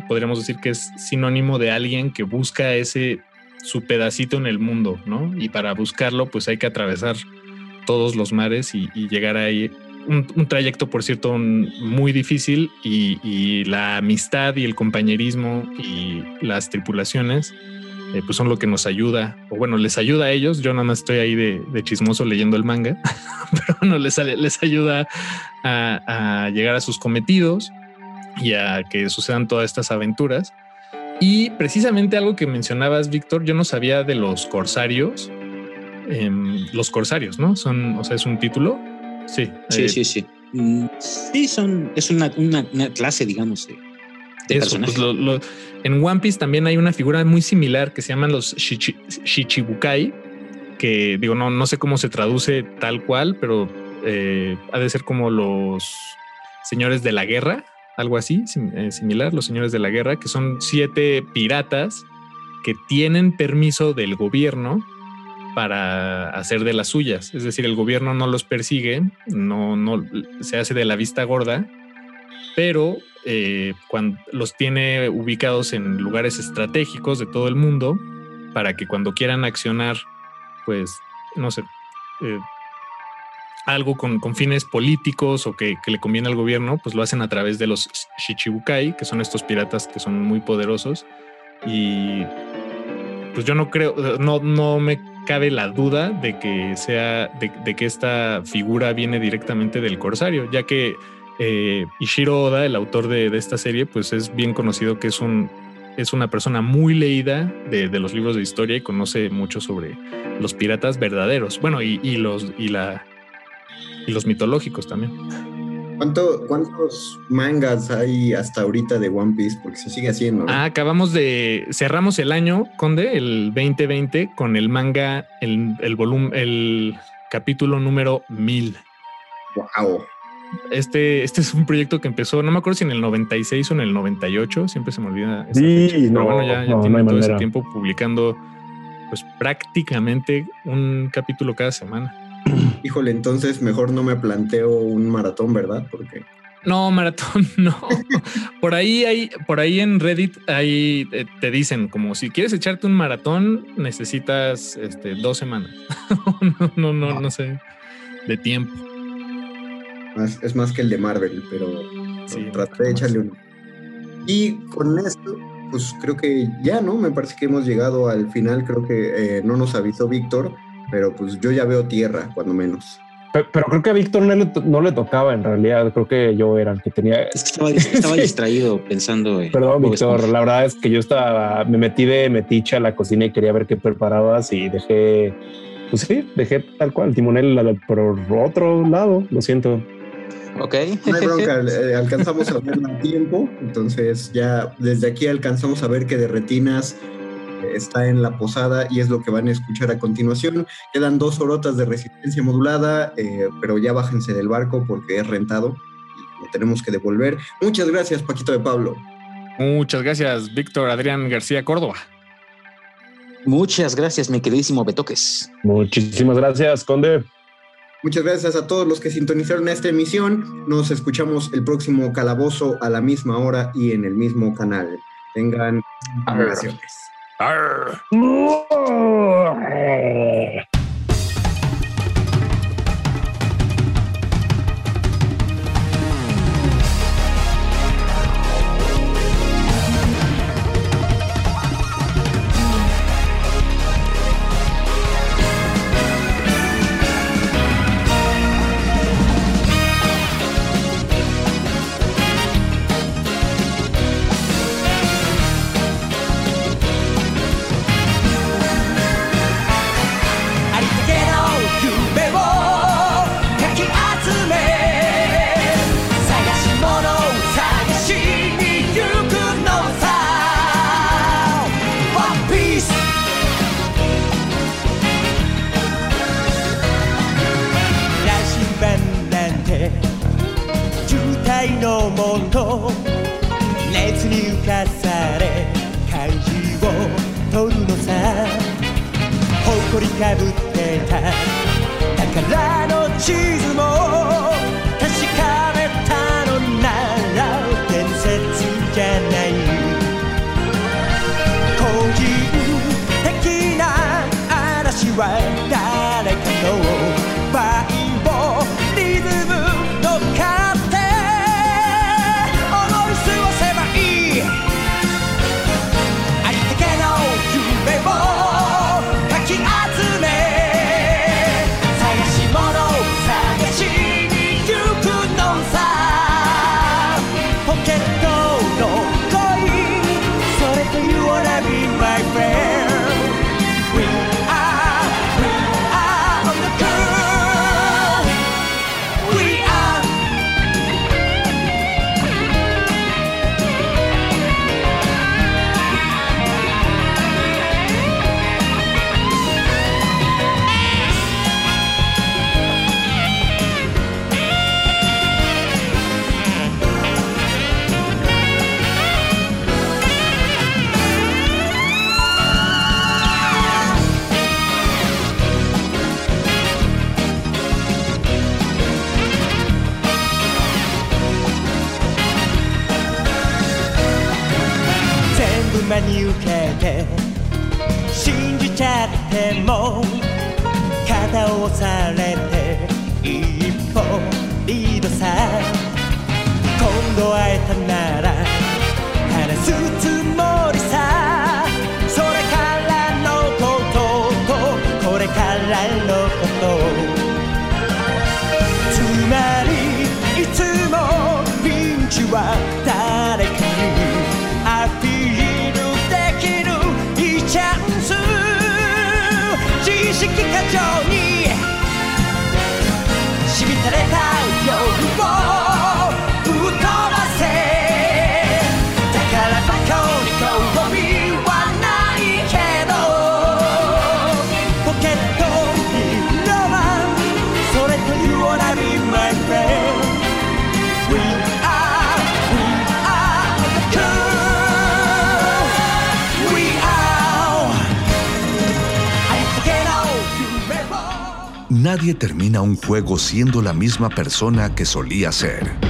podríamos decir que es sinónimo de alguien que busca ese su pedacito en el mundo, ¿no? Y para buscarlo, pues hay que atravesar todos los mares y, y llegar ahí. Un, trayecto, por cierto, muy difícil y, la amistad y el compañerismo y las tripulaciones, eh, pues son lo que nos ayuda, o bueno, les ayuda a ellos. Yo nada más estoy ahí de, de chismoso leyendo el manga, (laughs) pero bueno, les, les ayuda a, llegar a sus cometidos y a que sucedan todas estas aventuras. Y precisamente algo que mencionabas, Víctor, yo no sabía de los corsarios. Eh, los corsarios, ¿no? Son, o sea, es un título. Sí. Sí, eh, sí, sí. Mm, sí, son, es una, una, una clase, digamos, de, de eso, pues lo, lo, en One Piece también hay una figura muy similar que se llaman los shichi, Shichibukai, que digo, no, no sé cómo se traduce tal cual, pero eh, ha de ser como los señores de la guerra, algo así, eh, similar, los señores de la guerra, que son siete piratas que tienen permiso del gobierno para hacer de las suyas. Es decir, el gobierno no los persigue, no, no se hace de la vista gorda, pero eh, cuando los tiene ubicados en lugares estratégicos de todo el mundo para que cuando quieran accionar, pues, no sé, eh, algo con, fines políticos o que, que, le conviene al gobierno, pues lo hacen a través de los Shichibukai, que son estos piratas que son muy poderosos. Y pues yo no creo, no, no me cabe la duda de que sea, de, que esta figura viene directamente del corsario, ya que eh, Ishiro Oda, el autor de, esta serie, pues es bien conocido que es un es una persona muy leída de, de, los libros de historia y conoce mucho sobre los piratas verdaderos. Bueno, y, y los y la y los mitológicos también. ¿Cuánto, ¿Cuántos mangas hay hasta ahorita de One Piece? Porque se sigue haciendo. ¿no? Ah, acabamos de. Cerramos el año, Conde, el 2020, con el manga, el, el volumen, el capítulo número 1000. ¡Wow! Este, este es un proyecto que empezó, no me acuerdo si en el 96 o en el 98, siempre se me olvida. Esa sí, fecha, pero no, bueno, ya, ya no, tiene no hay todo ese tiempo publicando, pues prácticamente un capítulo cada semana. (clears throat) Híjole, entonces mejor no me planteo un maratón, ¿verdad? Porque No, maratón, (laughs) no. por ahí hay, por ahí en Reddit hay, eh, te dicen como si quieres echarte un maratón, necesitas este, dos semanas. (laughs) no, no, no, no sé. De tiempo. más- es más que el de Marvel, pero Sí, traté de echarle uno. Y con esto, pues creo que ya, ¿no? Me parece que hemos llegado al final, creo que eh, no nos avisó Víctor, pero pues yo ya veo tierra, cuando menos. Pero, pero creo que a Víctor no le, no le tocaba en realidad. Creo que yo era el que tenía. Es que estaba, estaba Sí. (laughs) distraído pensando en. Perdón, Víctor. La verdad es que yo estaba, me metí de metiche a la cocina y quería ver qué preparabas y dejé, pues sí, dejé tal cual timonel por otro lado. Lo siento. Ok. No hay bronca, (laughs) eh, alcanzamos a verla a tiempo, entonces ya desde aquí alcanzamos a ver que de retinas eh, está en la posada y es lo que van a escuchar a continuación. Quedan dos horotas de resistencia modulada, eh, pero ya bájense del barco porque es rentado y lo tenemos que devolver. Muchas gracias, Paquito de Pablo. Muchas gracias, Víctor Adrián García Córdoba. Muchas gracias, mi queridísimo Betoques. Muchísimas gracias, Conde. Muchas gracias a todos los que sintonizaron esta emisión. Nos escuchamos el próximo calabozo a la misma hora y en el mismo canal. Tengan vacaciones. Arr. Juego siendo la misma persona que solía ser.